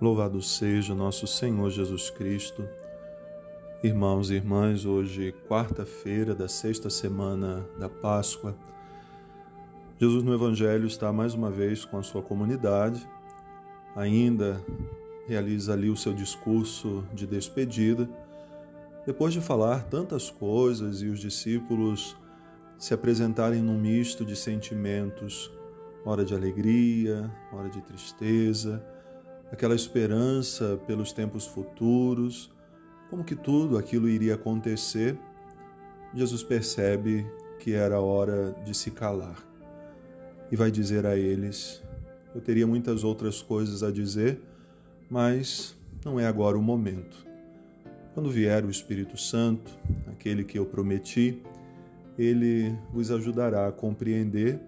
Louvado seja nosso Senhor Jesus Cristo. Irmãos e irmãs, hoje, quarta-feira da sexta semana da Páscoa, Jesus no Evangelho está mais uma vez com a sua comunidade, ainda realiza ali o seu discurso de despedida, depois de falar tantas coisas e os discípulos se apresentarem num misto de sentimentos, hora de alegria, hora de tristeza, aquela esperança pelos tempos futuros, como que tudo aquilo iria acontecer, Jesus percebe que era hora de se calar e vai dizer a eles: Eu teria muitas outras coisas a dizer, mas não é agora o momento. Quando vier o Espírito Santo, aquele que eu prometi, ele vos ajudará a compreender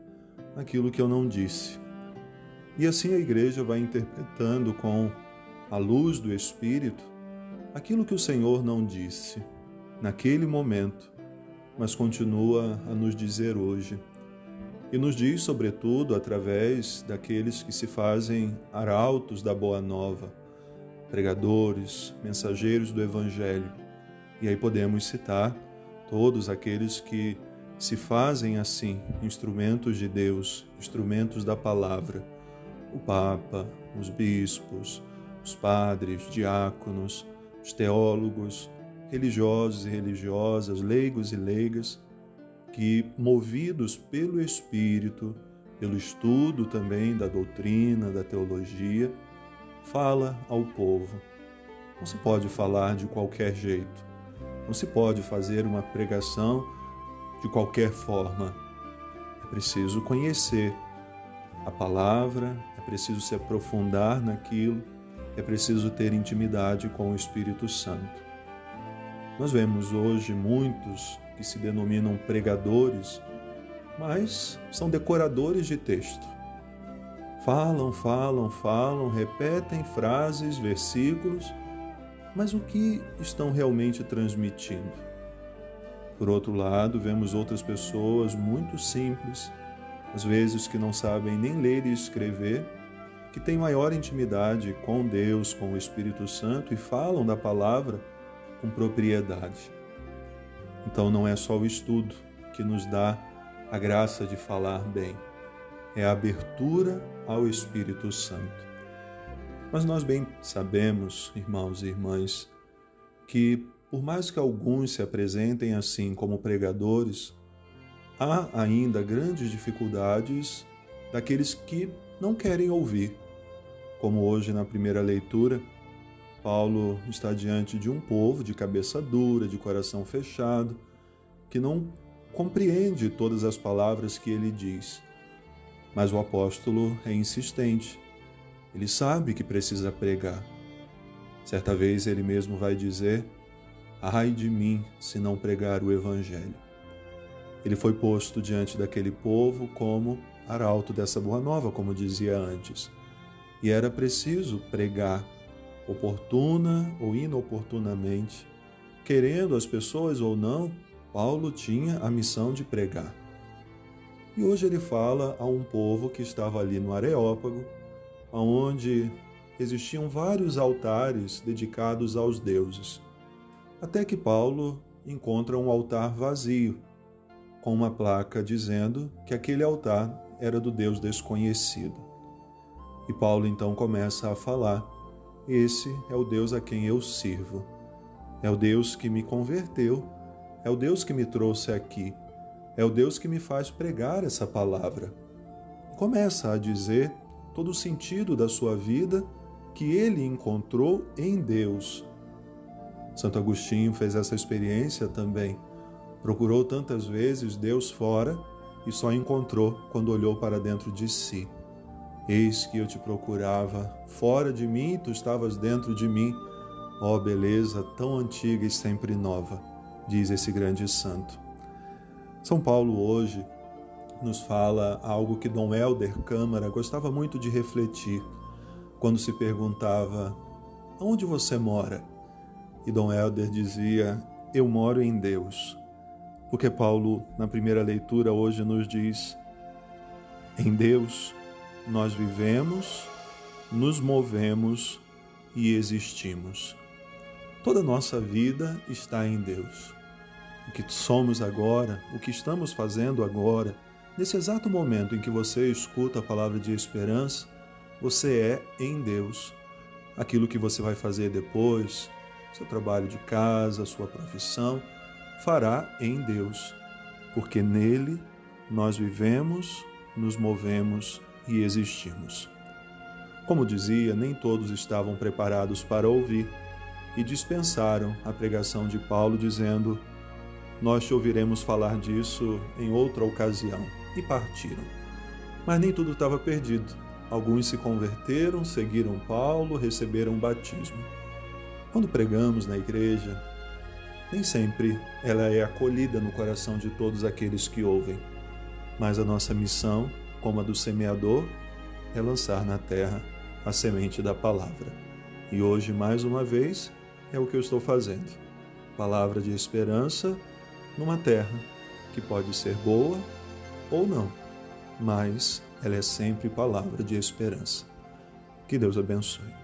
aquilo que eu não disse e assim a igreja vai interpretando com a luz do Espírito aquilo que o Senhor não disse naquele momento, mas continua a nos dizer hoje. E nos diz, sobretudo, através daqueles que se fazem arautos da Boa Nova, pregadores, mensageiros do Evangelho. E aí podemos citar todos aqueles que se fazem assim, instrumentos de Deus, instrumentos da palavra o Papa, os bispos, os padres, diáconos, os teólogos, religiosos e religiosas, leigos e leigas, que, movidos pelo Espírito, pelo estudo também da doutrina, da teologia, fala ao povo. Não se pode falar de qualquer jeito, não se pode fazer uma pregação de qualquer forma. É preciso conhecer a palavra, é preciso se aprofundar naquilo, é preciso ter intimidade com o Espírito Santo. Nós vemos hoje muitos que se denominam pregadores, mas são decoradores de texto. Falam, falam, falam, repetem frases, versículos, mas o que estão realmente transmitindo? Por outro lado, vemos outras pessoas muito simples, às vezes que não sabem nem ler e escrever, que têm maior intimidade com Deus, com o Espírito Santo e falam da palavra com propriedade. Então não é só o estudo que nos dá a graça de falar bem, é a abertura ao Espírito Santo. Mas nós bem sabemos, irmãos e irmãs, que por mais que alguns se apresentem assim como pregadores, há ainda grandes dificuldades daqueles que não querem ouvir. Como hoje na primeira leitura, Paulo está diante de um povo de cabeça dura, de coração fechado, que não compreende todas as palavras que ele diz. Mas o apóstolo é insistente. Ele sabe que precisa pregar. Certa vez ele mesmo vai dizer: Ai de mim se não pregar o evangelho. Ele foi posto diante daquele povo como arauto dessa boa nova, como dizia antes. E era preciso pregar, oportuna ou inoportunamente, querendo as pessoas ou não, Paulo tinha a missão de pregar. E hoje ele fala a um povo que estava ali no Areópago, onde existiam vários altares dedicados aos deuses. Até que Paulo encontra um altar vazio, com uma placa dizendo que aquele altar era do Deus desconhecido. E Paulo então começa a falar: Esse é o Deus a quem eu sirvo. É o Deus que me converteu, é o Deus que me trouxe aqui, é o Deus que me faz pregar essa palavra. Começa a dizer todo o sentido da sua vida que ele encontrou em Deus. Santo Agostinho fez essa experiência também Procurou tantas vezes Deus fora e só encontrou quando olhou para dentro de si. Eis que eu te procurava fora de mim e tu estavas dentro de mim. Ó oh, beleza tão antiga e sempre nova, diz esse grande santo. São Paulo hoje nos fala algo que Dom Helder Câmara gostava muito de refletir quando se perguntava: Onde você mora? E Dom Helder dizia: Eu moro em Deus. Porque Paulo, na primeira leitura, hoje nos diz: em Deus nós vivemos, nos movemos e existimos. Toda nossa vida está em Deus. O que somos agora, o que estamos fazendo agora, nesse exato momento em que você escuta a palavra de esperança, você é em Deus. Aquilo que você vai fazer depois, seu trabalho de casa, sua profissão, fará em Deus, porque nele nós vivemos, nos movemos e existimos. Como dizia, nem todos estavam preparados para ouvir e dispensaram a pregação de Paulo, dizendo: Nós te ouviremos falar disso em outra ocasião, e partiram. Mas nem tudo estava perdido. Alguns se converteram, seguiram Paulo, receberam o batismo. Quando pregamos na igreja, nem sempre ela é acolhida no coração de todos aqueles que ouvem, mas a nossa missão, como a do semeador, é lançar na terra a semente da palavra. E hoje, mais uma vez, é o que eu estou fazendo. Palavra de esperança numa terra que pode ser boa ou não, mas ela é sempre palavra de esperança. Que Deus abençoe.